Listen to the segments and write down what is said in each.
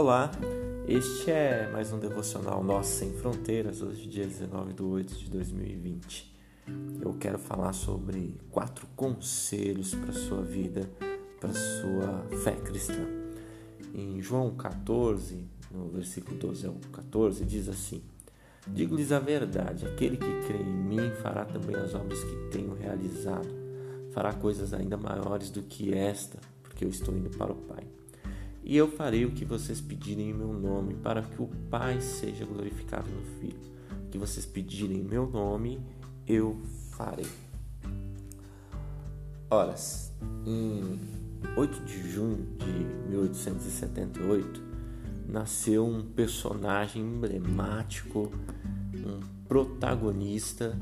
Olá, este é mais um devocional Nosso Sem Fronteiras, hoje dia 19 de 8 de 2020. Eu quero falar sobre quatro conselhos para sua vida, para sua fé cristã. Em João 14, no versículo 12 ao 14, diz assim: Digo-lhes a verdade, aquele que crê em mim fará também as obras que tenho realizado, fará coisas ainda maiores do que esta, porque eu estou indo para o Pai. E eu farei o que vocês pedirem em meu nome, para que o Pai seja glorificado no Filho. O que vocês pedirem em meu nome, eu farei. Ora, em 8 de junho de 1878, nasceu um personagem emblemático, um protagonista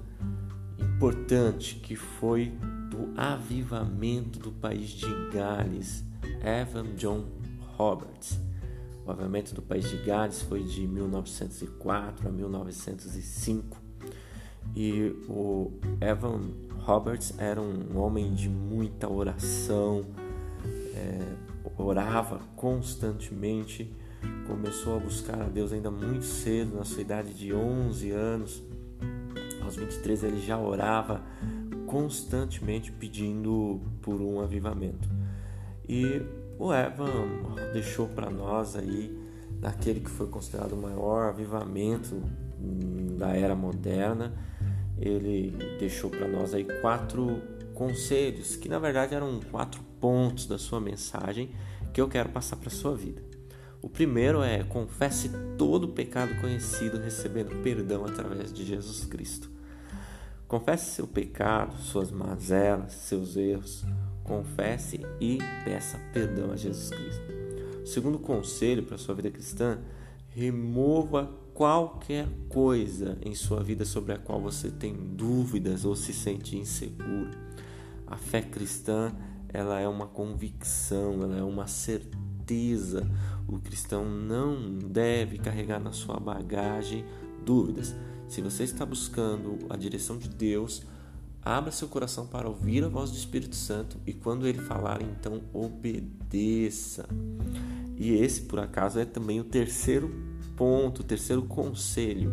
importante que foi do avivamento do país de Gales, Evan John Roberts. O avivamento do país de Gales foi de 1904 a 1905 e o Evan Roberts era um homem de muita oração, é, orava constantemente, começou a buscar a Deus ainda muito cedo, na sua idade de 11 anos. Aos 23 ele já orava constantemente pedindo por um avivamento. E o Evan deixou para nós aí, naquele que foi considerado o maior avivamento da era moderna, ele deixou para nós aí quatro conselhos, que na verdade eram quatro pontos da sua mensagem que eu quero passar para sua vida. O primeiro é confesse todo o pecado conhecido, recebendo perdão através de Jesus Cristo. Confesse seu pecado, suas mazelas, seus erros, confesse e peça perdão a Jesus Cristo. Segundo conselho para a sua vida cristã, remova qualquer coisa em sua vida sobre a qual você tem dúvidas ou se sente inseguro. A fé cristã, ela é uma convicção, ela é uma certeza. O cristão não deve carregar na sua bagagem dúvidas. Se você está buscando a direção de Deus, Abra seu coração para ouvir a voz do Espírito Santo e quando ele falar, então obedeça. E esse, por acaso, é também o terceiro ponto, o terceiro conselho.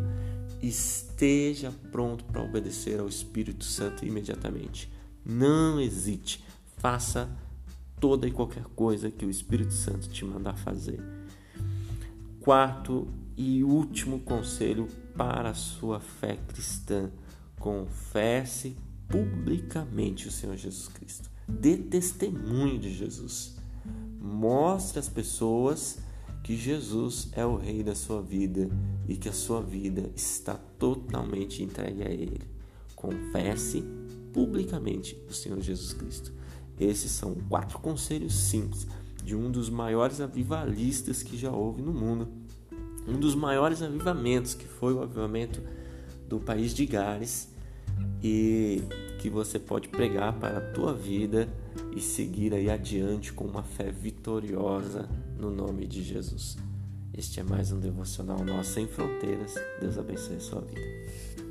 Esteja pronto para obedecer ao Espírito Santo imediatamente. Não hesite, faça toda e qualquer coisa que o Espírito Santo te mandar fazer. Quarto e último conselho para a sua fé cristã: confesse publicamente o Senhor Jesus Cristo. Dê testemunho de Jesus. Mostre às pessoas que Jesus é o Rei da sua vida e que a sua vida está totalmente entregue a Ele. Confesse publicamente o Senhor Jesus Cristo. Esses são quatro conselhos simples de um dos maiores avivalistas que já houve no mundo. Um dos maiores avivamentos, que foi o avivamento do país de Gales, e que você pode pregar para a tua vida e seguir aí adiante com uma fé vitoriosa no nome de Jesus. Este é mais um devocional nosso sem fronteiras. Deus abençoe a sua vida.